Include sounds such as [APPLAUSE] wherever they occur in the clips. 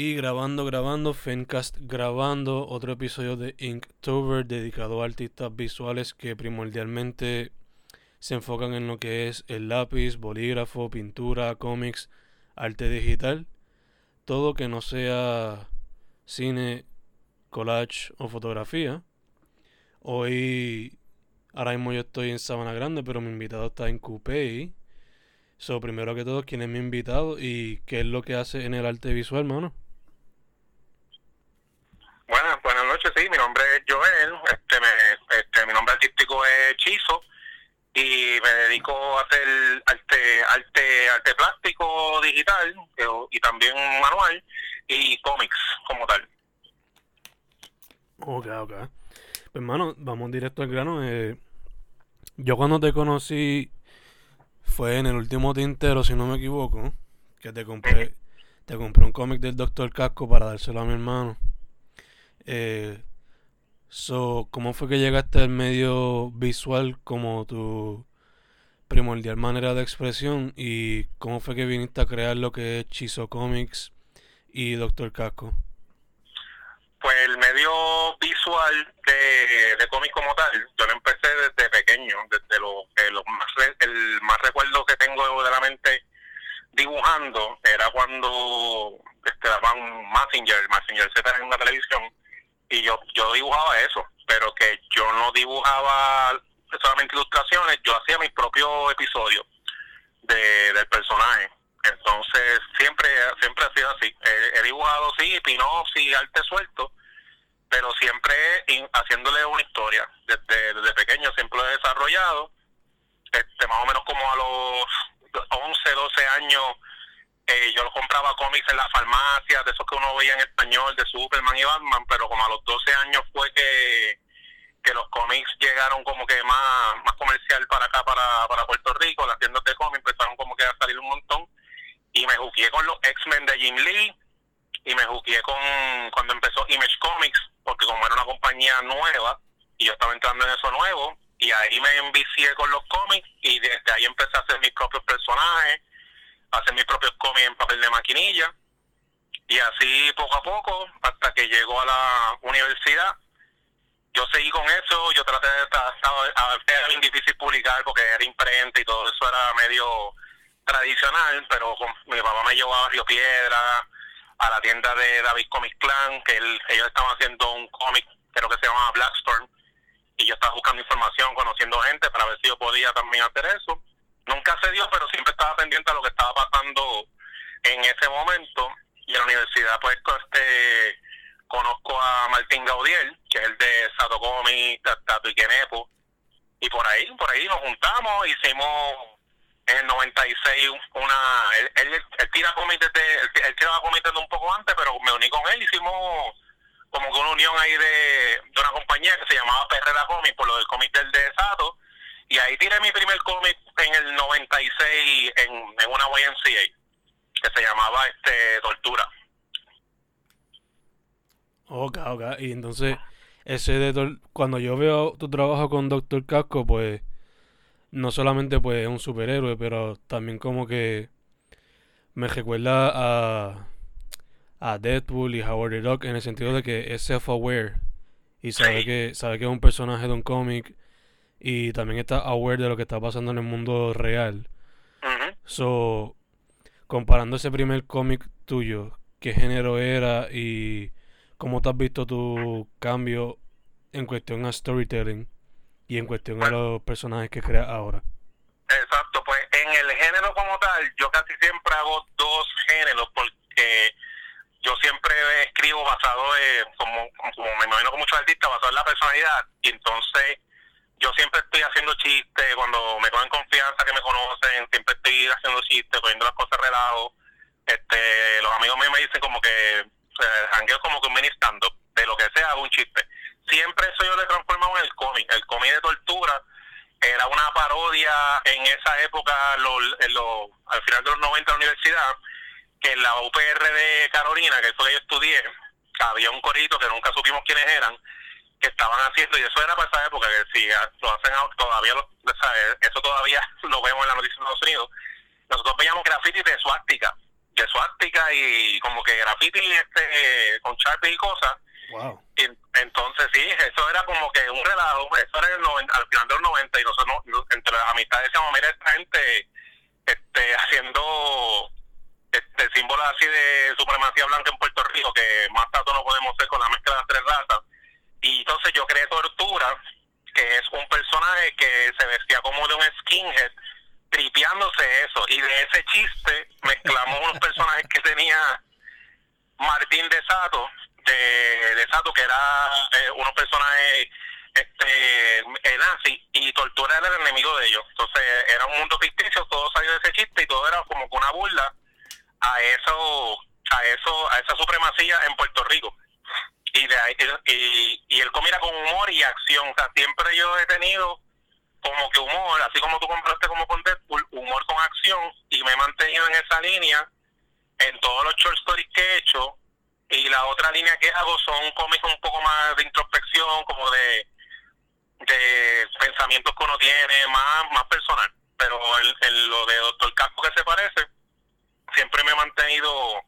Y grabando, grabando, Fencast grabando otro episodio de Inktober dedicado a artistas visuales que primordialmente se enfocan en lo que es el lápiz, bolígrafo, pintura, cómics, arte digital, todo que no sea cine, collage o fotografía. Hoy, ahora mismo yo estoy en Sabana Grande, pero mi invitado está en Coupé. So, primero que todo, ¿quién es mi invitado y qué es lo que hace en el arte visual, hermano? Buenas, buenas noches, sí, mi nombre es Joel, este, me, este, mi nombre artístico es Chizo y me dedico a hacer arte, arte, arte plástico digital y también manual y cómics como tal. Ok, ok. Pues hermano, vamos directo al grano. Eh, yo cuando te conocí fue en el último tintero, si no me equivoco, que te compré, te compré un cómic del Doctor Casco para dárselo a mi hermano. Eh, so, ¿Cómo fue que llegaste al medio visual como tu primordial manera de expresión? ¿Y cómo fue que viniste a crear lo que es Chizo Comics y Doctor Casco? Pues el medio visual de, de cómic como tal, yo lo empecé desde pequeño, desde lo, que lo más, el más recuerdo que tengo de la mente dibujando era cuando este, daban Messenger, Messenger Z en una televisión, y yo, yo dibujaba eso, pero que yo no dibujaba solamente ilustraciones, yo hacía mis propios episodios de, del personaje. Entonces, siempre siempre ha sido así. He, dibujado, sí, pin-offs y arte suelto, pero siempre haciéndole una historia. Desde, desde pequeño siempre lo he desarrollado. Este, más o menos como a los 11, 12 años, eh, yo compraba cómics en la farmacia, de esos que uno veía en español, de Superman y Batman, pero como a los 12 años fue que, que los cómics llegaron como que más, más comercial para acá, para, para Puerto Rico, las tiendas de cómics empezaron como que a salir un montón, y me jugué con los X-Men de Jim Lee, y me jugué con cuando empezó Image Comics, porque como era una compañía nueva, y yo estaba entrando en eso nuevo, y ahí me envicié con los cómics, y desde ahí empecé a hacer mis propios personajes, hacer mis propios cómics en papel de maquinilla. Y así poco a poco hasta que llegó a la universidad yo seguí con eso yo traté de a veces era bien difícil publicar porque era imprenta y todo eso era medio tradicional pero mi papá me llevó a Río Piedra a la tienda de David Comics Clan que ellos estaban haciendo un cómic creo que se llamaba Blackstorm y yo estaba buscando información conociendo gente para ver si yo podía también hacer eso nunca se dio, pero siempre estaba pendiente a lo que estaba pasando en ese momento. Y en la universidad, pues, este, conozco a Martín Gaudiel, que es el de Satocomi, Tatu y Kenepo. Y por ahí, por ahí nos juntamos, hicimos en el 96 una... Él, él, tira cómics desde... Él, tiraba cómics desde un poco antes, pero me uní con él, hicimos como que una unión ahí de, de una compañía que se llamaba Perrera Comics, por lo del del de Sato y ahí tiré mi primer cómic en el 96 en, en una YMCA que se llamaba este Tortura. Ok, ok. Y entonces, ese de cuando yo veo tu trabajo con Doctor Casco, pues no solamente pues es un superhéroe, pero también como que me recuerda a, a Deadpool y Howard the Duck en el sentido de que es self-aware y sabe que sabe que es un personaje de un cómic y también está aware de lo que está pasando en el mundo real. So, comparando ese primer cómic tuyo, ¿qué género era y cómo te has visto tu cambio en cuestión a storytelling y en cuestión a los personajes que creas ahora? Exacto, pues en el género como tal, yo casi siempre hago dos géneros porque yo siempre escribo basado en, como, como me imagino con muchos artistas, basado en la personalidad y entonces siempre estoy haciendo chistes, cuando me cogen confianza, que me conocen, siempre estoy haciendo chistes, poniendo las cosas relajo. Este, los amigos míos me dicen como que, eh, como que un mini stand de lo que sea, un chiste. siempre eso yo le transformado en el cómic. El cómic de tortura era una parodia en esa época, en al final de los 90 en la universidad, que en la UPR de Carolina, que fue que yo estudié, había un corito que nunca supimos quiénes eran, que estaban haciendo, y eso era para esa época, que si lo hacen todavía, lo, eso todavía [LAUGHS] lo vemos en la noticia de Estados Unidos. Nosotros veíamos graffiti de suástica, de suástica y como que graffiti este, con Sharpie y cosas. Wow. Y, entonces, sí, eso era como que un relajo, eso era el al final de los 90 y nosotros, entre las amistades, decíamos, mira, esta gente este, [LAUGHS] haciendo este símbolo así de supremacía blanca en Puerto Rico, que más tanto no podemos ser con la mezcla de las tres razas. Y entonces yo creé Tortura, que es un personaje que se vestía como de un skinhead, tripeándose eso. Y de ese chiste mezclamos unos personajes que tenía Martín de Sato, de, de Sato, que era eh, unos personajes este eh, nazi, y Tortura era el enemigo de ellos. Entonces era un mundo ficticio, todo salió de ese chiste y todo era como una burla a eso, a eso, a esa supremacía en Puerto Rico. Y de ahí, y, y él comiera con humor y siempre yo he tenido como que humor, así como tú compraste como con Deadpool, humor con acción, y me he mantenido en esa línea en todos los short stories que he hecho. Y la otra línea que hago son cómics un poco más de introspección, como de, de pensamientos que uno tiene, más, más personal. Pero en, lo de Doctor Casco que se parece, siempre me he mantenido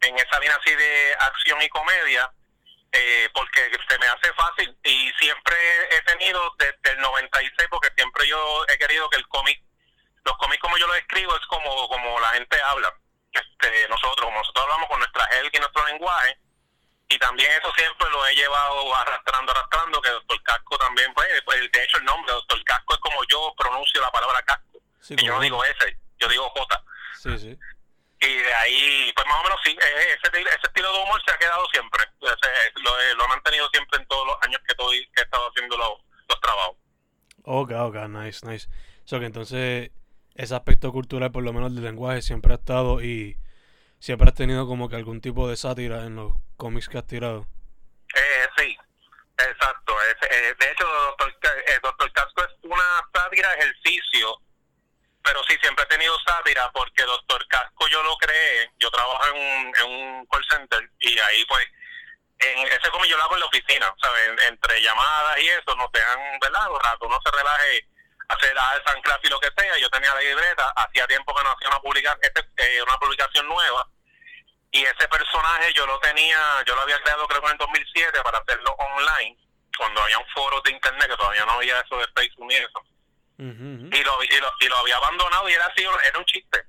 en esa línea así de acción y comedia, eh, porque se me hace fácil y siempre he tenido desde el 96, porque siempre yo he querido que el cómic, los cómics como yo los escribo es como, como la gente habla. Este, nosotros, como nosotros hablamos con nuestra gel y nuestro lenguaje, y también eso siempre lo he llevado arrastrando, arrastrando, que Doctor Casco también, pues, pues de hecho el nombre Doctor Casco es como yo pronuncio la palabra casco. y yo no digo ese, yo digo J. Sí, sí y de ahí, pues más o menos sí, ese, ese estilo de humor se ha quedado siempre. lo, siempre en todos los años que, estoy, que he estado haciendo los, los trabajos. Ok, ok, nice, nice. So que entonces ese aspecto cultural, por lo menos del lenguaje, siempre ha estado y siempre has tenido como que algún tipo de sátira en los cómics que has tirado. Eh, sí, exacto. Eh, de hecho, Doctor, eh, Doctor Casco es una sátira ejercicio pero sí, siempre he tenido sátira porque Doctor Casco yo lo creé, yo trabajo en un, en un call center y ahí pues, en ese como yo lo hago en la oficina, ¿sabes? Entre llamadas y eso, nos dejan, ¿verdad? Un rato uno se relaje, hacer el San y lo que sea, yo tenía la libreta, hacía tiempo que no hacía una, publicación, este, eh, una publicación nueva y ese personaje yo lo tenía, yo lo había creado creo que en el 2007 para hacerlo online, cuando había un foro de internet que todavía no había eso de Facebook y eso y, lo, y, lo, y lo había abandonado y era así, era un chiste.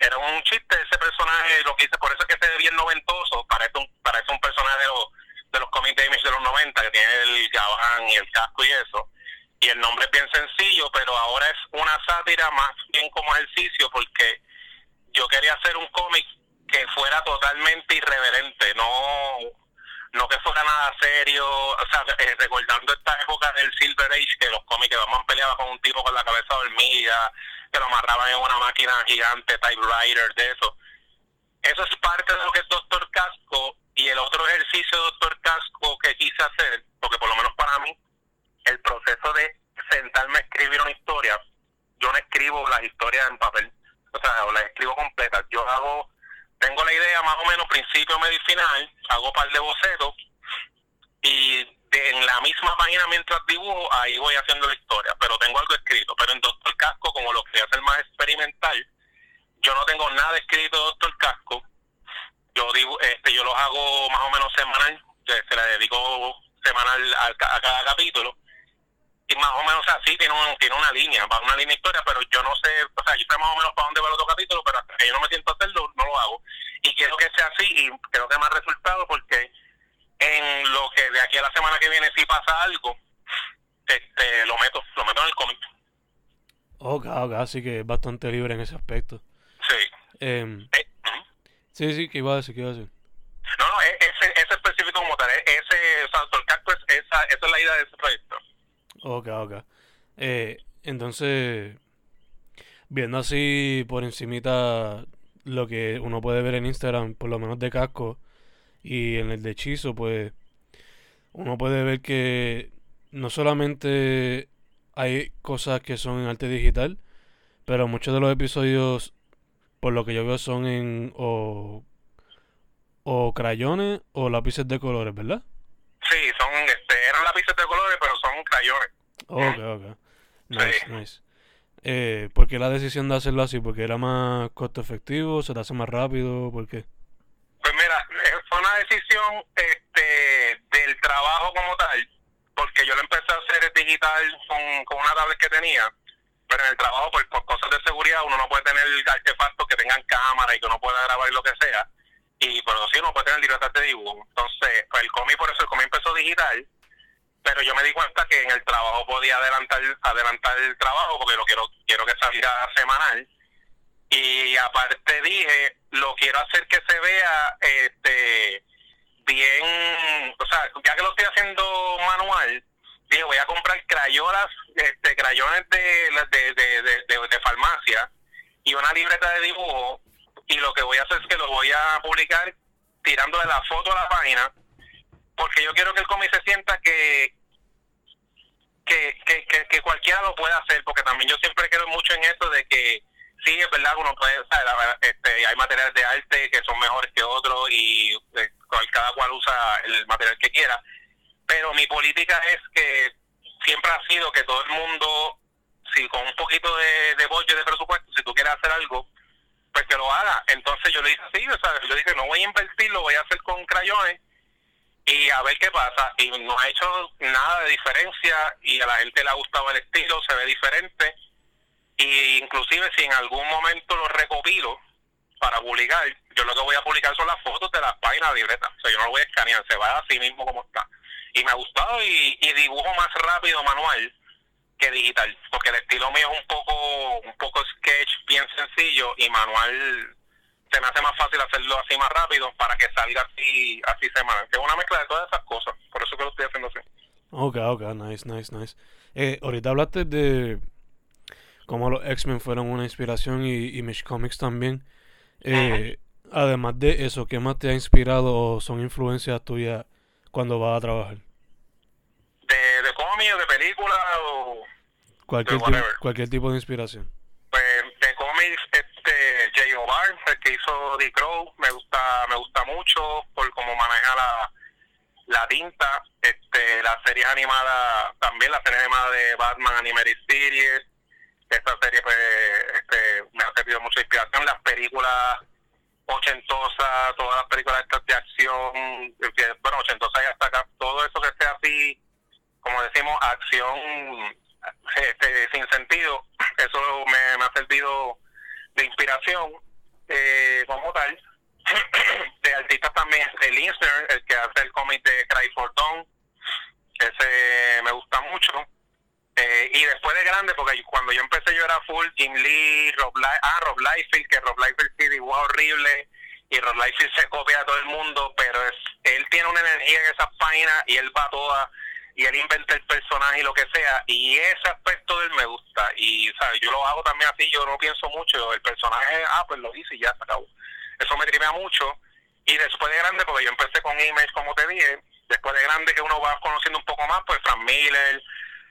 Era un chiste ese personaje, lo que hice, por eso es que se ve bien noventoso, parece un, parece un personaje de los, de los comics de de los 90, que tiene el gabán y el casco y eso. Y el nombre es bien sencillo, pero ahora es una sátira más bien como ejercicio, porque yo quería hacer un cómic que fuera totalmente irreverente, no no que fuera nada serio, o sea, eh, recordando esta época del Silver Age, que los cómics, vamos peleaba con un tipo con la cabeza dormida, que lo amarraban en una máquina gigante, typewriter, de eso. Eso es parte de lo que es Doctor Casco, y el otro ejercicio de Doctor Casco que quise hacer, porque por lo menos para mí, el proceso de sentarme a escribir una historia, yo no escribo las historias en papel, o sea, o las escribo completas, yo hago tengo la idea más o menos principio, medio y final, hago un par de bocetos y en la misma página mientras dibujo, ahí voy haciendo la historia, pero tengo algo escrito. Pero en Doctor Casco, como lo quería hacer más experimental, yo no tengo nada escrito de Doctor Casco. Yo digo, este, yo los hago más o menos semanal, se le dedico semanal a, a cada capítulo y más o tiene, una línea, va una línea historia, pero yo no sé, o sea, yo sé más o menos para dónde va el otro capítulo, pero hasta que yo no me siento a hacerlo, no lo hago. Y quiero que sea así y creo que más resultado porque en lo que de aquí a la semana que viene si pasa algo, este, lo meto, lo meto en el cómic. Ok, ok, así que es bastante libre en ese aspecto. Sí. Em, eh, sí, sí, ¿qué iba a decir? ¿Qué iba a decir? No, no, e, ese, ese específico como tal, e, ese, o sea, el cacto es, esa, esa es la idea de ese proyecto. Ok, ok. Eh, entonces, viendo así por encimita lo que uno puede ver en Instagram, por lo menos de casco, y en el de hechizo, pues uno puede ver que no solamente hay cosas que son en arte digital, pero muchos de los episodios, por lo que yo veo, son en o, o crayones o lápices de colores, ¿verdad? Sí, son, este, eran lápices de colores, pero son crayones. Ok, ok. Nice, nice. Eh, ¿Por qué la decisión de hacerlo así? ¿Porque era más costo efectivo? ¿Se te hace más rápido? ¿Por qué? Pues mira, eh, fue una decisión este, del trabajo como tal, porque yo lo empecé a hacer digital con, con una tablet que tenía, pero en el trabajo, pues, por cosas de seguridad, uno no puede tener artefactos que tengan cámara y que uno pueda grabar lo que sea, y pero sí uno puede tener libertad de dibujo. Entonces, pues el cómic, por eso el cómic empezó digital, pero yo me di cuenta que en el trabajo podía adelantar adelantar el trabajo porque lo quiero quiero que saliera semanal. Y aparte dije lo quiero hacer que se vea este bien o sea ya que lo estoy haciendo manual dije voy a comprar crayolas este crayones de de, de, de, de farmacia y una libreta de dibujo y lo que voy a hacer es que lo voy a publicar tirándole la foto a la página porque yo quiero que el cómic se sienta que que, que, que, cualquiera lo pueda hacer, porque también yo siempre creo mucho en eso de que sí, es verdad, uno puede, este, hay materiales de arte que son mejores que otros y eh, cada cual usa el material que quiera, pero mi política es que siempre ha sido que todo el mundo, si con un poquito de, de bollo de presupuesto, si tú quieres hacer algo, pues que lo haga. Entonces yo le dije así, o sea, yo dije, no voy a invertir, lo voy a hacer con crayones y a ver qué pasa. Y no ha hecho nada de diferencia y a la gente le ha gustado el estilo, se ve diferente. Y inclusive si en algún momento lo recopilo para publicar, yo lo que voy a publicar son las fotos de las páginas de libreta. O sea, yo no lo voy a escanear, se va así mismo como está. Y me ha gustado y, y dibujo más rápido manual que digital, porque el estilo mío es un poco un poco sketch bien sencillo y manual se me hace más fácil hacerlo así más rápido para que salga así, así semanal. Que es una mezcla de todas esas cosas. Por eso que lo estoy haciendo así. Ok, ok, nice, nice, nice. Eh, ahorita hablaste de cómo los X-Men fueron una inspiración y Image Comics también. Eh, Además de eso, ¿qué más te ha inspirado o son influencias tuyas cuando vas a trabajar? ¿De, de cómics, de películas o...? Cualquier, cualquier tipo de inspiración. Pues de cómics, este Jay O'Barr, el que hizo The Crow, me gusta, me gusta mucho por cómo maneja la, la tinta, este, las series animadas, también la serie animada de Batman Animated Series, esta serie pues este, me ha servido mucha inspiración, las películas ochentosas, todas las películas estas de acción, bueno, ochentosas y hasta acá, todo eso que sea así, como decimos, acción este, sin sentido, eso me, ha servido de inspiración eh, como tal. [CLEARS THROAT] de artistas también, el Linsner, el que hace el cómic de Cry for Dawn, ese me gusta mucho. Eh, y después de grande, porque cuando yo empecé yo era full Jim Lee, Rob, ah, Rob Liefeld, que Rob Liefeld sí dibujó horrible y Rob Liefeld se copia a todo el mundo, pero es, él tiene una energía en esa página y él va toda y él inventa el personaje y lo que sea, y ese aspecto de él me gusta, y ¿sabes? yo lo hago también así, yo no pienso mucho, el personaje, ah, pues lo hice y ya se acabó. Eso me tripea mucho, y después de grande, porque yo empecé con Image, como te dije, después de grande que uno va conociendo un poco más, pues Frank Miller,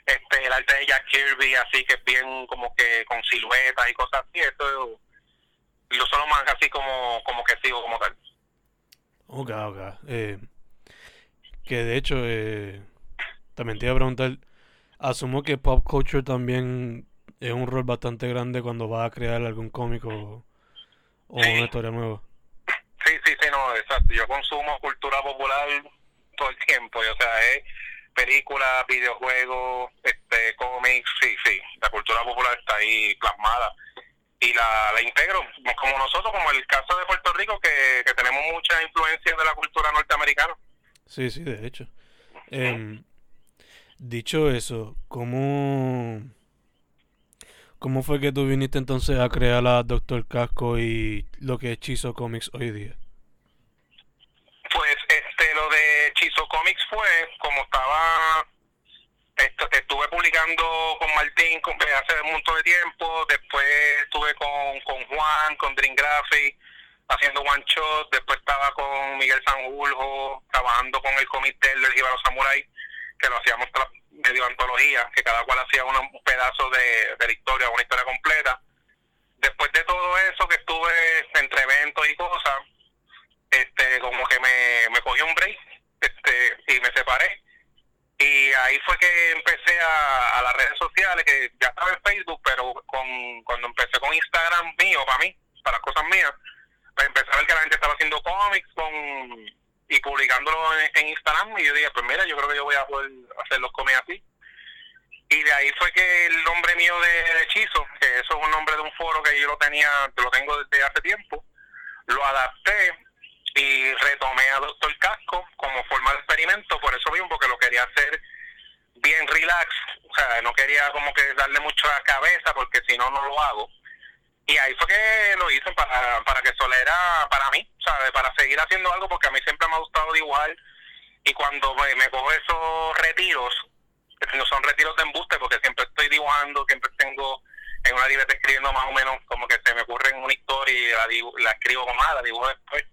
este, el arte de Jack Kirby, así que es bien como que con siluetas y cosas así, eso lo solo más así como, como que sigo como tal. Ok, ok. Eh, que de hecho, eh, también te iba a preguntar, asumo que pop culture también es un rol bastante grande cuando vas a crear algún cómico o una historia nueva. Sí, sí, sí, no, exacto. Yo consumo cultura popular todo el tiempo, o sea, es películas, videojuegos, este, cómics, sí, sí. La cultura popular está ahí plasmada y la, la integro, como nosotros, como el caso de Puerto Rico, que, que tenemos mucha influencia de la cultura norteamericana. Sí, sí, de hecho. Eh, Dicho eso, ¿cómo, ¿cómo fue que tú viniste entonces a crear la Doctor Casco y lo que es Chizo Comics hoy día? Pues este, lo de Chizo Comics fue como estaba estuve publicando con Martín hace un montón de tiempo, después estuve con, con Juan, con Dream Graphics, haciendo one shot, después estaba con Miguel Sanjurjo, trabajando con el comité del Jíbaro Samurai, que lo hacíamos medio antología, que cada cual hacía un pedazo de, de la historia, una historia completa. Después de todo eso que estuve entre eventos y cosas, este como que me, me cogí un break este y me separé y ahí fue que empecé a, a las redes sociales que ya estaba en Facebook pero con cuando empecé con Instagram mío para mí para las cosas mías pues empecé a ver que la gente estaba haciendo cómics con y publicándolo en, Instagram y yo dije pues mira yo creo que yo voy a poder hacer los cómics así y de ahí fue que el nombre mío de, hechizo que eso es un nombre de un foro que yo lo tenía lo tengo desde hace tiempo lo adapté y retomé a Doctor Casco como forma de experimento, por eso mismo, porque lo quería hacer bien relax, o sea, no quería como que darle mucho a la cabeza, porque si no, no lo hago. Y ahí fue que lo hice para, para que Solera, para mí, ¿sabes? Para seguir haciendo algo, porque a mí siempre me ha gustado dibujar. Y cuando me, cojo esos retiros, que no son retiros de embuste, porque siempre estoy dibujando, siempre tengo en una libreta escribiendo más o menos como que se me ocurre en una historia y la, la escribo como nada, la dibujo después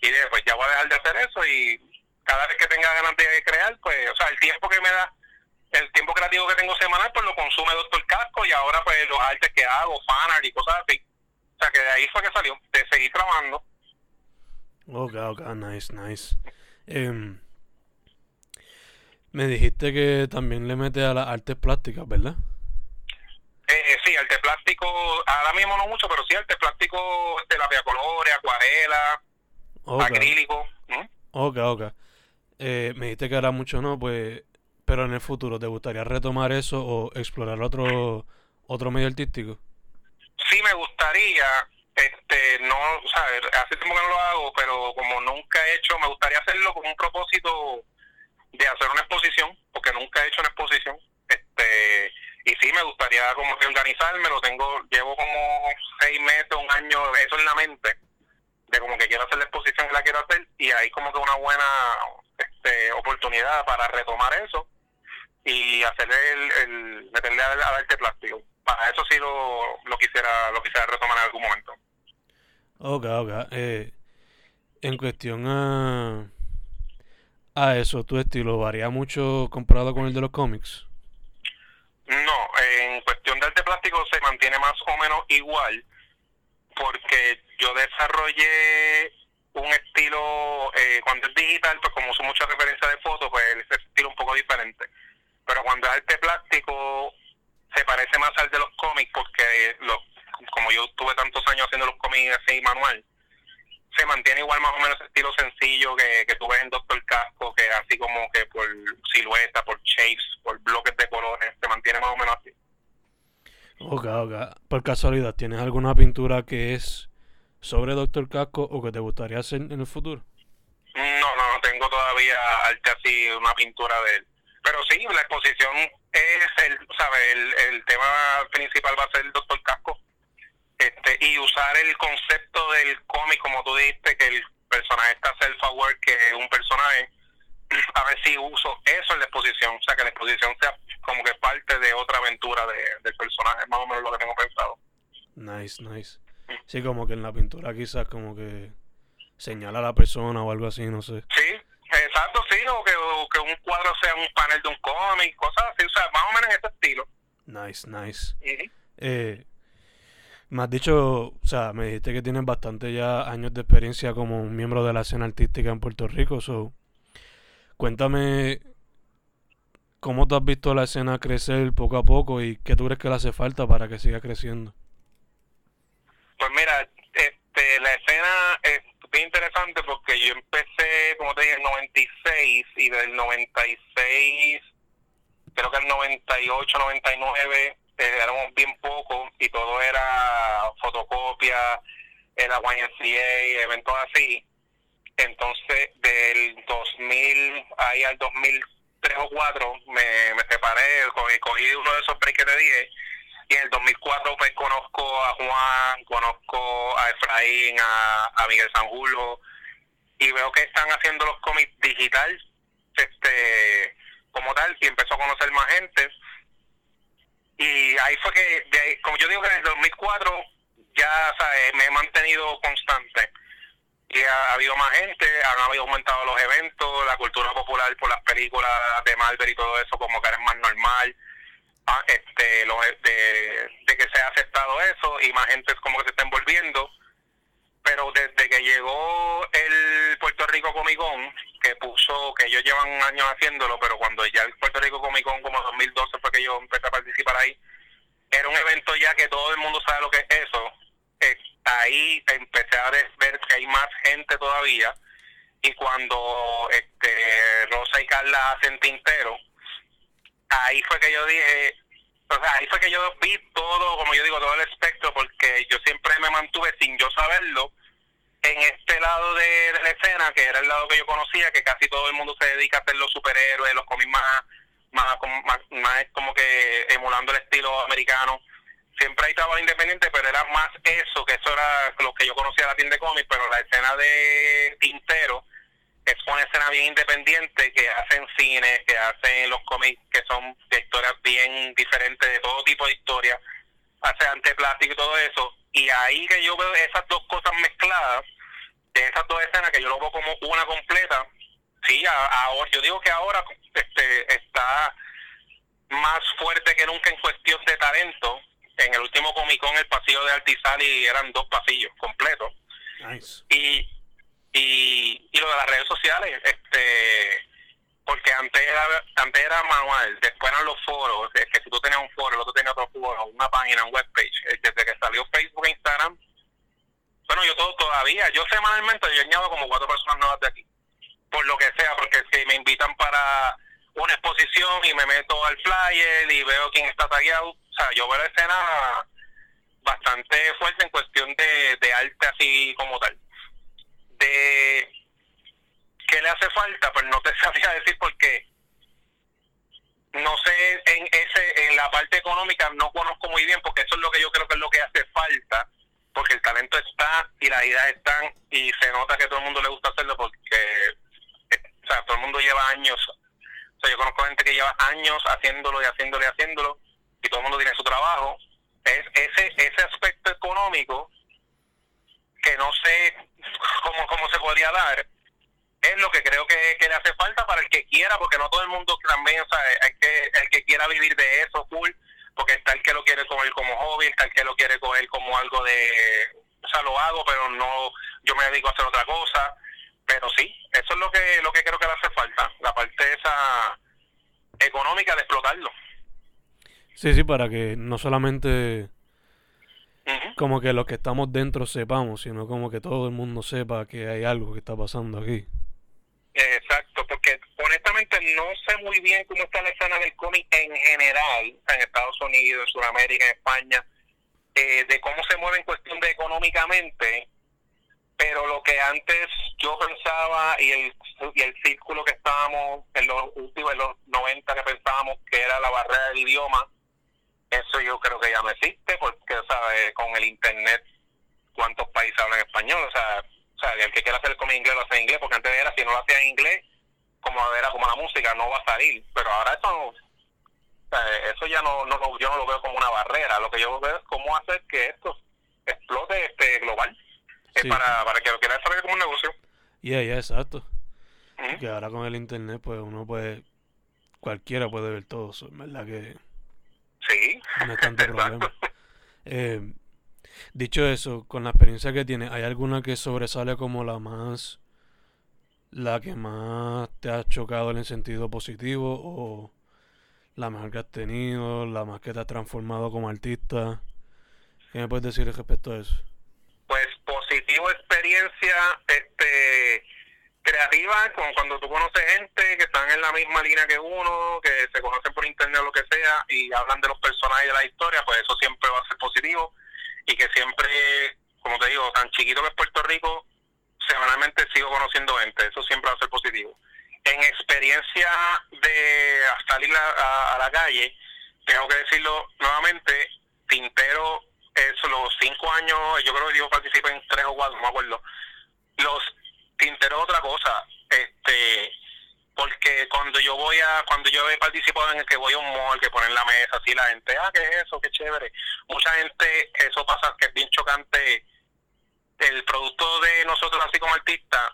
y de, pues ya voy a dejar de hacer eso y cada vez que tenga ganas de crear, pues, o sea, el tiempo que me da, el tiempo creativo que tengo semanal, pues lo consume Doctor Casco y ahora pues los artes que hago, fanart y cosas así. O sea, que de ahí fue que salió, de seguir trabajando. Ok, ok, nice, nice. Em, me dijiste que también le metes a las artes plásticas, ¿verdad? Eh, eh, sí, arte plástico, ahora mismo no mucho, pero sí arte plástico, este, la colores, acuarela, acrílico. Ok, ok. Eh, me dijiste que era mucho no, pues, pero en el futuro, ¿te gustaría retomar eso o explorar otro otro medio artístico? Sí, me gustaría, este, no, o sea, hace tiempo que no lo hago, pero como nunca he hecho, me gustaría hacerlo con un propósito de hacer una exposición, porque nunca he hecho una exposición, este, y sí me gustaría como que organizarme, lo tengo, llevo como seis meses, un año, eso en la mente, de como que quiero hacer la exposición y la quiero hacer y hay como que una buena este, oportunidad para retomar eso y hacer el, el meterle al, arte plástico. Para eso sí lo, lo quisiera lo quisiera retomar en algún momento. Ok, ok. Eh, en cuestión a, a eso, ¿tu estilo varía mucho comparado con el de los cómics? No, en cuestión de arte plástico se mantiene más o menos igual porque yo desarrollé un estilo, eh, cuando es digital, pues como uso mucha referencia de fotos, pues es estilo un poco diferente. Pero cuando es arte plástico, se parece más al de los cómics, porque los, como yo tuve tantos años haciendo los cómics así manual, se mantiene igual más o menos ese estilo sencillo que, que tú ves en Doctor Casco, que así como que por silueta, por shapes, por bloques de colores, se mantiene más o menos así. Ok, ok. Por casualidad, ¿tienes alguna pintura que es sobre Doctor Casco o que te gustaría hacer en el futuro? No, no, no tengo todavía arte así, una pintura de él. Pero sí, la exposición es el, ¿sabes? El, el tema principal va a ser el Doctor Casco. Este, y usar el concepto del cómic, como tú dijiste, que el personaje está self-aware, que es un personaje, a ver si uso eso en la exposición, o sea, que la exposición sea como que parte de otra aventura de, del personaje, más o menos lo que tengo pensado. Nice, nice. Sí, como que en la pintura quizás como que señala a la persona o algo así, no sé. Sí, exacto, sí, o que, que un cuadro sea un panel de un cómic, cosas así, o sea, más o menos en ese estilo. Nice, nice. eh, me has dicho, o sea, me dijiste que tienes bastante ya años de experiencia como un miembro de la escena artística en Puerto Rico, so, cuéntame cómo te has visto la escena crecer poco a poco y qué tú crees que le hace falta para que siga creciendo. Pues mira, este, la escena es bien interesante porque yo empecé, como te dije, en 96 y del 96, creo que el 98, 99, eh, éramos bien pocos y todo era fotocopia, era YMCA, eventos así. Entonces, del 2000 ahí al 2003 o 4 me, me separé, cogí, cogí uno de esos breaks que te dije y en el 2004 pues conozco a Juan, conozco a Efraín, a, Miguel Sanjurjo y veo que están haciendo los cómics digital este como tal y empezó a conocer más gente. Y ahí fue que como yo digo que en el 2004 ya me he mantenido constante. Y ha, habido más gente, han habido aumentado los eventos, la cultura popular por las películas de Marvel y todo eso como que era más normal, ah, este, los, de, de que se ha aceptado eso y más gente es como que se está envolviendo pero desde que llegó el Puerto Rico Comic Con, que puso, que ellos llevan años haciéndolo, pero cuando ya el Puerto Rico Comic Con, como 2012 fue que yo empecé a participar ahí, era un evento ya que todo el mundo sabe lo que es eso. Ahí empecé a ver que hay más gente todavía, y cuando este Rosa y Carla hacen tintero, ahí fue que yo dije, o sea, ahí fue que yo vi todo, como yo digo, todo el espectro, porque yo siempre me mantuve sin yo saberlo en este lado de, la escena, que era el lado que yo conocía, que casi todo el mundo se dedica a hacer los superhéroes, los cómics más, más, más, más como que emulando el estilo americano. Siempre hay trabajo independiente, pero era más eso, que eso era lo que yo conocía la tienda de cómics, pero la escena de Tintero es una escena bien independiente que hacen cine, que hacen los cómics que son de historias bien diferentes, de todo tipo de historias, hace ante plástico y todo eso. Y ahí que yo veo esas dos cosas mezcladas, de esas dos escenas que yo lo veo como una completa, sí, ahora, yo digo que ahora este está más fuerte que nunca en cuestión de talento. En el último Comic Con, el pasillo de Altizali eran dos pasillos completos. Y y, y lo de las redes sociales, este porque antes era, antes era manual, después eran los foros, es que si tú tenías un foro, el otro tenía otro foro, una página, un webpage, eh, desde que salió Facebook e Instagram, bueno, yo todo todavía, yo semanalmente yo añado como cuatro personas nuevas de aquí, por lo que sea, porque si me invitan para una exposición y me meto al flyer y veo quién está tagueado, o sea, yo veo la escena bastante fuerte en cuestión de, de arte así como tal de qué le hace falta, pues no te [LAUGHS] sabía decir porque no sé en ese en la parte económica no conozco muy bien porque eso es lo que yo creo que es lo que hace falta porque el talento está y las ideas están y se nota que todo el mundo le gusta hacerlo porque eh, o sea todo el mundo lleva años o sea yo conozco gente que lleva años haciéndolo y haciéndolo y haciéndolo y todo el mundo tiene su trabajo. Es ese ese aspecto económico que no sé [LAUGHS] cómo, cómo se podría dar, es lo que creo que, le hace falta para el que quiera, porque no todo el mundo también, o sea, hay que, el que quiera vivir de eso, cool, porque está el que lo quiere coger como hobby, está el que lo quiere coger como algo de, o sea, lo hago, pero no, yo me dedico a hacer otra cosa, pero sí, eso es lo que, lo que creo que le hace falta, la parte esa económica de explotarlo. Sí, sí, para que no solamente como que los que estamos dentro sepamos, sino como que todo el mundo sepa que hay algo que está pasando aquí. Exacto, porque honestamente no sé muy bien cómo está la escena del cómic en general, en Estados Unidos, en Sudamérica, en España, eh, de cómo se mueve en cuestión de económicamente, pero lo que antes yo pensaba y el, y el círculo que estábamos en los últimos, en los 90 que pensábamos que era la barrera del idioma, eso yo creo que ya no existe porque, ¿sabes? Con el Internet, ¿cuántos países hablan español? O sea, o sea el que quiera hacer el inglés lo hace en inglés, porque antes era, si no lo hacía en inglés, como era como la música, no va a salir. Pero ahora eso eso ya no, no, yo no lo veo como una barrera. Lo que yo veo es cómo hacer que esto explote este global para, para que lo quiera saber como un negocio. Y yeah, yeah, exacto. Que ahora con el internet, pues uno puede, cualquiera puede ver todo eso, ¿verdad? Que Sí. No es tanto [LAUGHS] problema. Eh, dicho eso, con la experiencia que tienes, ¿hay alguna que sobresale como la más. la que más te ha chocado en el sentido positivo o la mejor que has tenido, la más que te ha transformado como artista? ¿Qué me puedes decir respecto a eso? Pues positivo experiencia, este creativa, como cuando tú conoces gente que están en la misma línea que uno, que se conocen por internet o lo que sea, y hablan de los personajes de la historia, pues eso siempre va a ser positivo. Y que siempre, como te digo, tan chiquito que es Puerto Rico, semanalmente sigo conociendo gente, eso siempre va a ser positivo. En experiencia de salir a, la calle, tengo que decirlo nuevamente, Tintero, es los cinco años, yo creo que yo participé en tres o cuatro, no me acuerdo. Tintero otra cosa, este porque cuando yo voy a, cuando yo he participado en el que voy a un mall, que ponen la mesa, así la gente, ah, ¿qué es eso? Qué chévere. Mucha gente, eso pasa, que es bien chocante, el producto de nosotros así como artistas,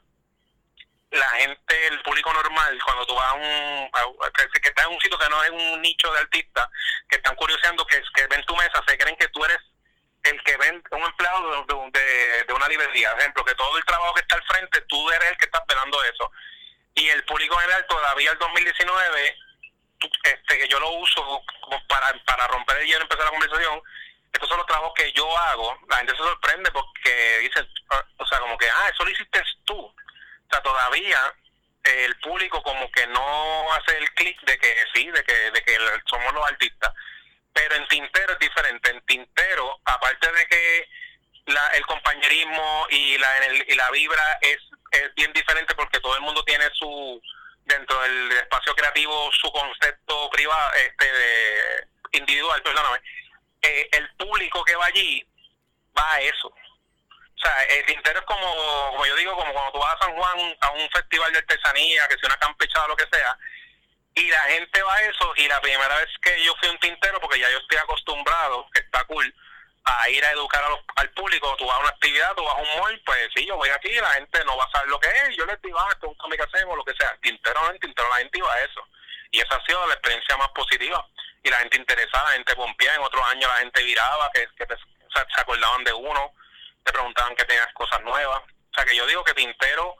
la gente, el público normal, cuando tú vas a un, que, está en un sitio que no es un nicho de artistas, que están curioseando, que, que ven tu mesa, se creen que tú eres el que ven un empleado de, de, una librería, ejemplo, que todo el trabajo que está al frente, tú eres el que estás velando eso. Y el público general todavía el 2019, este, que yo lo uso para, para romper el hielo y empezar la conversación, estos son los trabajos que yo hago, la gente se sorprende porque dice, o sea, como que, ah, eso lo hiciste tú. O sea, todavía el público como que no hace el clic de que sí, de que, de que somos los artistas. Pero en Tintero es diferente. En Tintero, aparte de que la, el compañerismo y la, y la vibra es, es bien diferente porque todo el mundo tiene su, dentro del espacio creativo, su concepto privado, este, de, individual, perdóname eh, el público que va allí va a eso. O sea, el tintero es como, como yo digo, como cuando tú vas a San Juan a un festival de artesanía, que sea una campechada o lo que sea, y la gente va a eso, y la primera vez que yo fui a un tintero, porque ya yo estoy acostumbrado, que está cool, a ir a educar al público, tú vas a una actividad, tú vas a un mall, pues sí, yo voy aquí, la gente no va a saber lo que es, yo les digo, ah, esto es un cómic hacemos, lo que sea, tintero no, tintero la gente iba a eso, y esa ha sido la experiencia más positiva. Y la gente interesada, la gente pompía, en otros años la gente viraba, que, que se acordaban de uno, te preguntaban que tenías cosas nuevas. O sea que yo digo que Tintero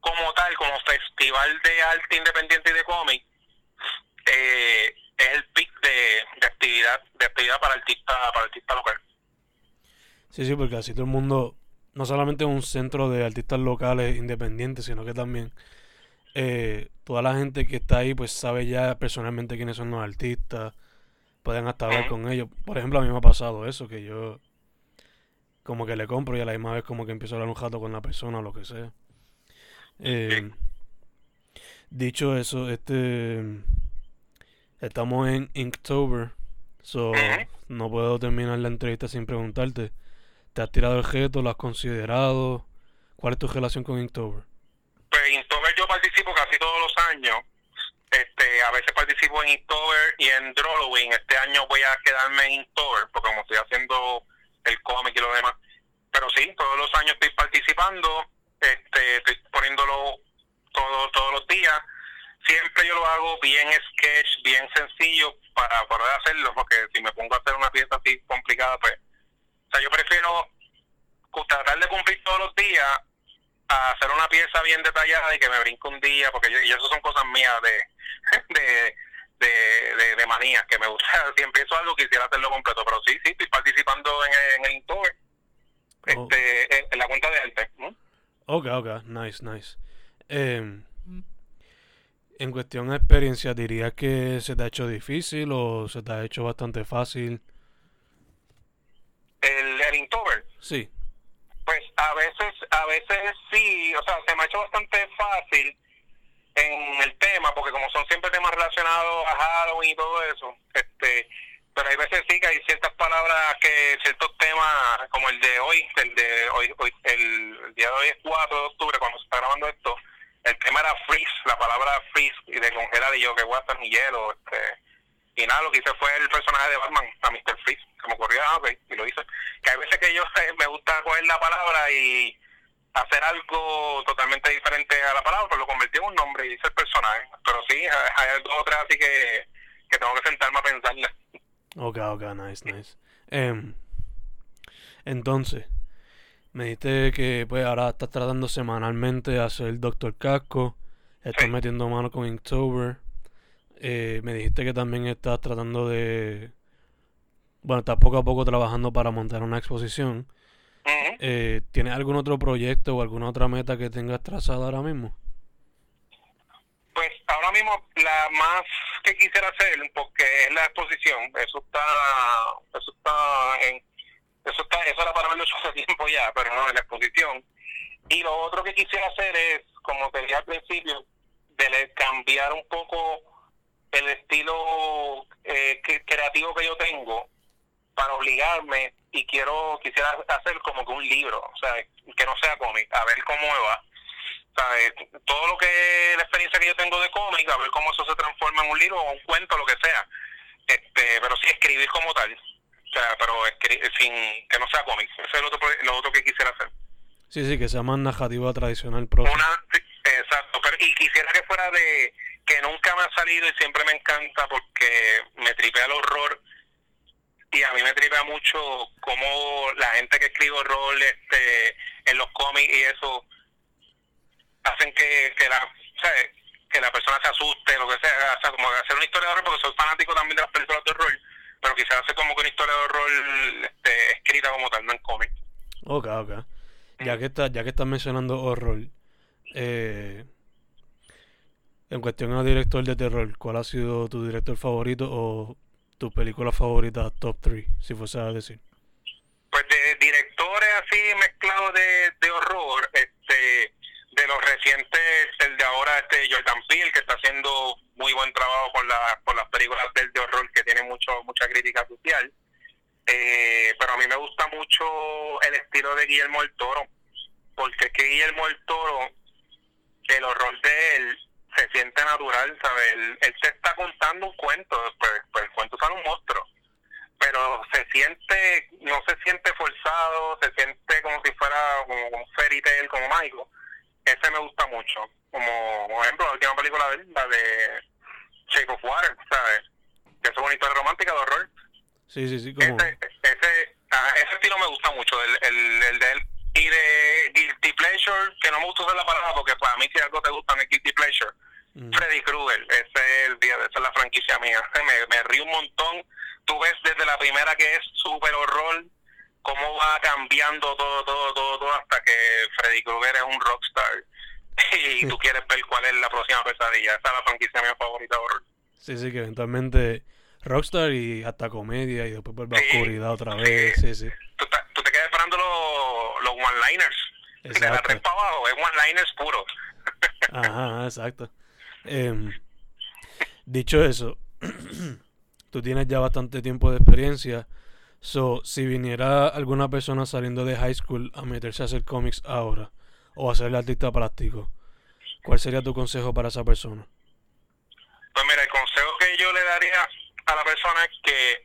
como tal, como festival de arte independiente y de cómic, eh, es el pic de, actividad de actividad para artista para artista local. Sí, sí, porque así todo el mundo, no solamente es un centro de artistas locales independientes, sino que también eh, toda la gente que está ahí pues sabe ya personalmente quiénes son los artistas, pueden hasta hablar con ellos. Por ejemplo, a mí me ha pasado eso, que yo como que le compro y a la misma vez como que empiezo a hablar un jato con la persona o lo que sea. Eh, dicho eso, este estamos en Inktober, so no puedo terminar la entrevista sin preguntarte, ¿te has tirado el reto? ¿Lo has considerado? ¿Cuál es tu relación con Inktober? Pues Inktober yo participo casi todos los años. Este, a veces participo en Inktober y en Drawing. Este año voy a quedarme en Inktober porque como estoy haciendo el cómic y lo demás. Pero sí, todos los años estoy participando, este, estoy poniéndolo todo, todos los días. Siempre yo lo hago bien sketch, bien sencillo para poder hacerlo, porque si me pongo a hacer una pieza así complicada, pues... O sea, yo prefiero tratar de cumplir todos los días a hacer una pieza bien detallada y que me brinque un día, porque yo, y eso son cosas mías de, [LAUGHS] de, de, de, manías, que me gusta, [LAUGHS] si empiezo algo quisiera hacerlo completo, pero sí, sí, estoy participando en el, en oh. este, en, la cuenta de arte. ¿no? Ok, ok, nice, nice. Em, en cuestión de experiencia, ¿dirías que se te ha hecho difícil o se te ha hecho bastante fácil? ¿El, el Inktober? Sí. Pues a veces, a veces sí, o sea, se me ha hecho bastante fácil en el tema, porque como son siempre temas relacionados a Halloween y todo eso, este, pero hay veces sí que hay ciertas palabras que ciertos temas, como el de hoy, el de hoy, hoy el, día de hoy es 4 de octubre, cuando se está grabando esto, el tema era freeze, la palabra freeze, y de congelar, y yo que voy a estar mi hielo, este, y nada, lo que hice fue el personaje de Batman, a Mr. Freeze, como ocurrió, ah, y lo hice. Que hay veces que yo [LAUGHS] me gusta coger la palabra y hacer algo totalmente diferente a la palabra, pero lo convertí en un nombre y hice el personaje. Pero sí, hay, dos o tres así que, que tengo que sentarme a pensarle. Ok, ok, nice, nice. Em, entonces, me dijiste que pues ahora estás tratando semanalmente de hacer Doctor Casco, estás metiendo mano con Inktober. Eh, me dijiste que también estás tratando de... Bueno, estás poco a poco trabajando para montar una exposición. Eh, ¿Tienes algún otro proyecto o alguna otra meta que tengas trazada ahora mismo? Pues ahora mismo la más que quisiera hacer, porque es la exposición, eso está, eso está en, eso está, eso era para verlo [LAUGHS] hace tiempo ya, pero no en la exposición. Y lo otro que quisiera hacer es, como te dije al principio, de cambiar un poco el estilo eh, creativo que yo tengo para obligarme y quiero quisiera hacer como que un libro, o sea, que no sea cómic, a ver cómo me va. ¿sabes? Todo lo que la experiencia que yo tengo de cómic, a ver cómo eso se transforma en un libro o un cuento, lo que sea. Este, pero sí escribir como tal. O sea, pero sin que no sea cómic. Eso es lo otro, lo otro que quisiera hacer. Sí, sí, que sea más narrativa tradicional propia. Exacto, pero, y quisiera que fuera de que nunca me ha salido y siempre me encanta porque me tripea el horror y a mí me tripea mucho cómo la gente que escribe horror este, en los cómics y eso hacen que, que la que la persona se asuste, lo que sea, o sea, como hacer una historia de horror, porque soy fanático también de las películas de horror, pero quizás hacer como que una historia de horror este, escrita como tal, no en cómic. Ok, ok. Ya que, está, ya que estás mencionando horror, eh, en cuestión a director de terror, ¿cuál ha sido tu director favorito o tu película favorita top 3, si fuese a decir? Pues de directores así mezclados de, de horror, los recientes, el de ahora, este Jordan Peele, que está haciendo muy buen trabajo con, la, con las películas del de horror, que tiene mucho mucha crítica social. Eh, pero a mí me gusta mucho el estilo de Guillermo el Toro, porque es que Guillermo el Toro, el horror de él se siente natural, ¿sabes? Él, se está contando un cuento, pues, pues el cuento sale un monstruo, pero se siente, no se siente forzado, se siente como si fuera como un fairy tale, como mágico ese me gusta mucho. Como, por ejemplo, la última película de él, la de Shape of Water, ¿sabes? Que es una historia romántica de horror. Sí, sí, sí. Como... Ese, ese, ese estilo me gusta mucho, el, el, el de él. Y de Guilty Pleasure, que no me gusta usar la palabra porque para mí si algo te gusta me Guilty Pleasure. Mm. Freddy Krueger, ese es el día, esa es la franquicia mía. [LAUGHS] Me, me río un montón. Tú ves desde la primera que es súper horror cómo va cambiando todo, todo, todo, todo hasta que Freddy Krueger es un rockstar [LAUGHS] y tú quieres ver cuál es la próxima pesadilla. Esa es la franquicia mía favorita horror. Sí, sí, que eventualmente rockstar y hasta comedia y después vuelve a oscuridad otra vez. Sí, sí. Tú, tú te quedas esperando los, los one-liners. De la tres para abajo, es one-liners puro. [LAUGHS] Ajá, exacto. Eh, dicho eso, [CLEARS THROAT] tú tienes ya bastante tiempo de experiencia So, si viniera alguna persona saliendo de high school a meterse a hacer cómics ahora o a ser artista plástico, ¿cuál sería tu consejo para esa persona? Pues mira, el consejo que yo le daría a la persona es que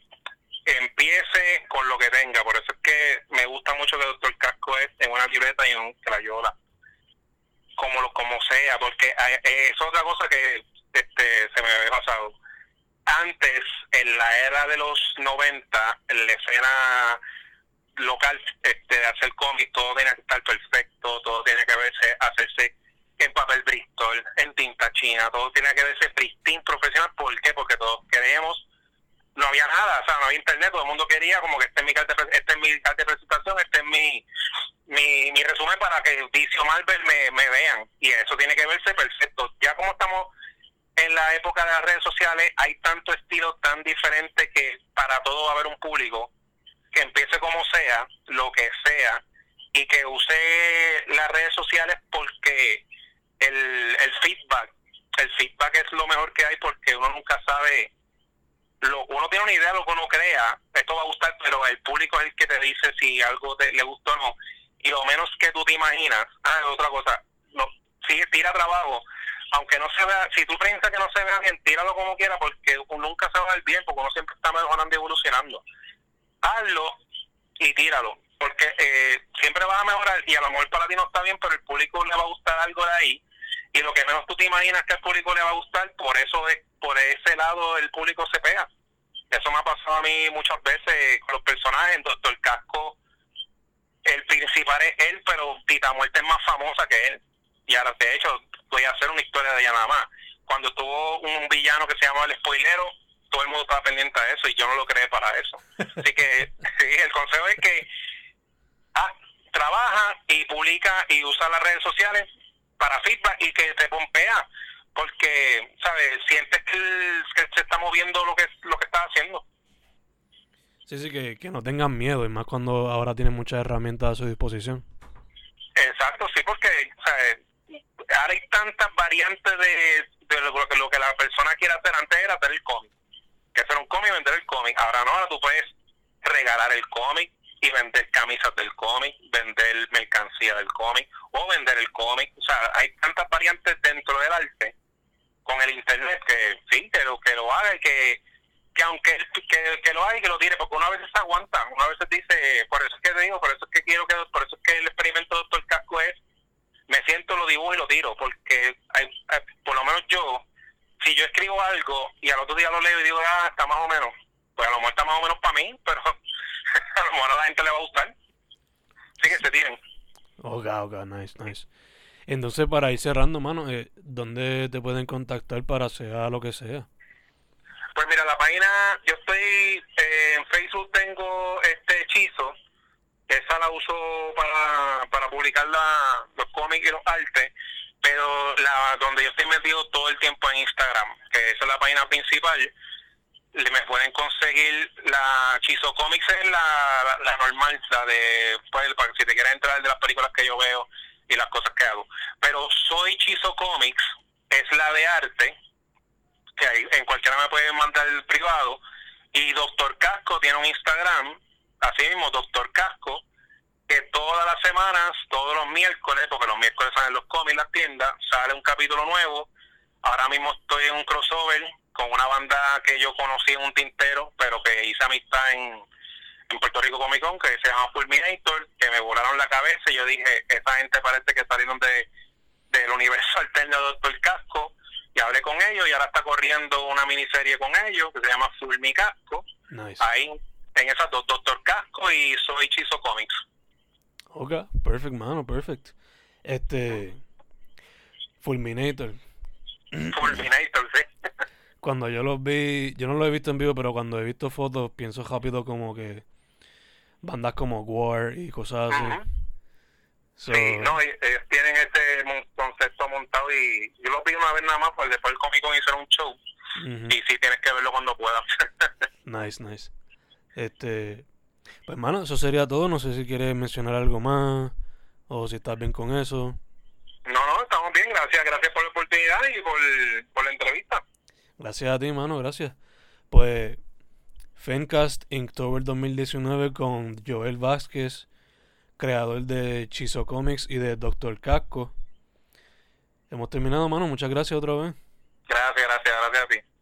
empiece con lo que tenga. Por eso es que me gusta mucho que Doctor Casco es en una libreta y en un crayola. Como, lo, como sea, porque es otra cosa que este, se me había pasado antes, en la era de los 90, en la escena local este, de hacer cómics, todo tiene que estar perfecto, todo tiene que verse, hacerse en papel Bristol, en tinta china, todo tiene que verse pristine, profesional. ¿Por qué? Porque todos queríamos, no había nada, o sea, no había internet, todo el mundo quería como que este es mi carta, este es mi de presentación, este es mi, mi, mi resumen para que Vicio Marvel me, me vean. Y eso tiene que verse perfecto. Ya como estamos en la época de las redes sociales hay tanto estilo tan diferente que para todo va a haber un público que empiece como sea, lo que sea, y que use las redes sociales porque el, el feedback, el feedback es lo mejor que hay porque uno nunca sabe, lo, uno tiene una idea de lo que uno crea, esto va a gustar, pero el público es el que te dice si algo te, le gustó o no, y lo menos que tú te imaginas, ah, otra cosa, no, sigue, tira trabajo, aunque no se vea, si tú piensas que no se vea bien, tíralo como quiera, porque nunca se va a ver bien, porque uno siempre está mejorando y evolucionando. Hazlo y tíralo, porque eh, siempre vas a mejorar y a lo mejor para ti no está bien, pero el público le va a gustar algo de ahí. Y lo que menos tú te imaginas que al público le va a gustar, por eso es, por ese lado el público se pega. Eso me ha pasado a mí muchas veces con los personajes. En Doctor Casco, el principal es él, pero Tita Muerte es más famosa que él. Y ahora, de hecho, voy a hacer una historia de ella nada más. Cuando tuvo un villano que se llamaba el spoilero, todo el mundo estaba pendiente de eso y yo no lo creé para eso. [LAUGHS] Así que sí, el consejo es que ah, trabaja y publica y usa las redes sociales para feedback y que te pompea porque sabes sientes que, se está moviendo lo que lo que estás haciendo sí sí que, que no tengan miedo y más cuando ahora tienen muchas herramientas a su disposición exacto sí porque ¿sabes? ahora hay tantas variantes de, de lo, que, lo que la persona quiere hacer. Antes era hacer el cómic, que hacer un cómic y vender el cómic. Ahora no, ahora tú puedes regalar el cómic y vender camisas del cómic, vender mercancía del cómic o vender el cómic. O sea, hay tantas variantes dentro del arte con el internet que sí, que lo, que lo haga y que, que aunque que, que lo haga y que lo tire, porque una vez se aguanta, una vez dice, por eso es que te digo, por eso es que quiero que, por eso es que el experimento Doctor K siento, lo dibujo y lo tiro, porque hay, por lo menos yo, si yo escribo algo y al otro día lo leo y digo, ah, está más o menos, pues a lo mejor está más o menos para mí, [LAUGHS] pero a lo mejor a la gente le va a gustar. Así que se tiren. Ok, ok, nice, nice. Entonces, para ir cerrando, mano, eh, ¿dónde te pueden contactar para sea lo que sea? Pues mira, la página, yo estoy eh, en Facebook, tengo este hechizo, esa la uso para, para publicar la, los cómics y los artes, pero la donde yo estoy metido todo el tiempo en Instagram, que esa es la página principal, me pueden conseguir la Chizo Comics es la, la, normal, la de, pues, si te quieres entrar de las películas que yo veo y las cosas que hago. Pero Soy Chizo Comics es la de arte, que hay, en cualquiera me puede mandar el privado, y Doctor Casco tiene un Instagram, así mismo, Doctor Casco, que todas las semanas, todos los miércoles, porque los miércoles salen los cómics, las tiendas, sale un capítulo nuevo. Ahora mismo estoy en un crossover con una banda que yo conocí en un tintero, pero que hice amistad en, en Puerto Rico Comic Con, que se llama Fulminator, me volaron la cabeza y yo dije, esa gente parece que salieron de del universo [LAUGHS] alterno de Doctor Casco, y hablé con ellos y ahora está corriendo una miniserie con ellos que se llama Fulmicasco. Nice. Ahí en esas dos, Doctor Casco y Soy Chizo Comics. Ok, perfect, mano, perfect. Este. Fulminator. Fulminator, sí. cuando yo los vi, yo no los he visto en vivo, pero cuando he visto fotos, pienso rápido como que bandas como War y cosas así. sí, no, ellos tienen este concepto montado y yo lo vi una vez nada más, pues después el Comic Con hicieron un show. Y sí tienes que verlo cuando puedas. [LAUGHS] nice, nice. Este, pues, mano, eso sería todo. No sé si quieres mencionar algo más o si estás bien con eso. No, no, estamos bien. Gracias, gracias por la oportunidad y por, por la entrevista. Gracias a ti, mano, gracias. Pues, Fencast Inktober 2019 con Joel Vázquez, creador de Chizo Comics y de Doctor Casco. Hemos terminado, mano. Muchas gracias otra vez. Gracias, gracias, gracias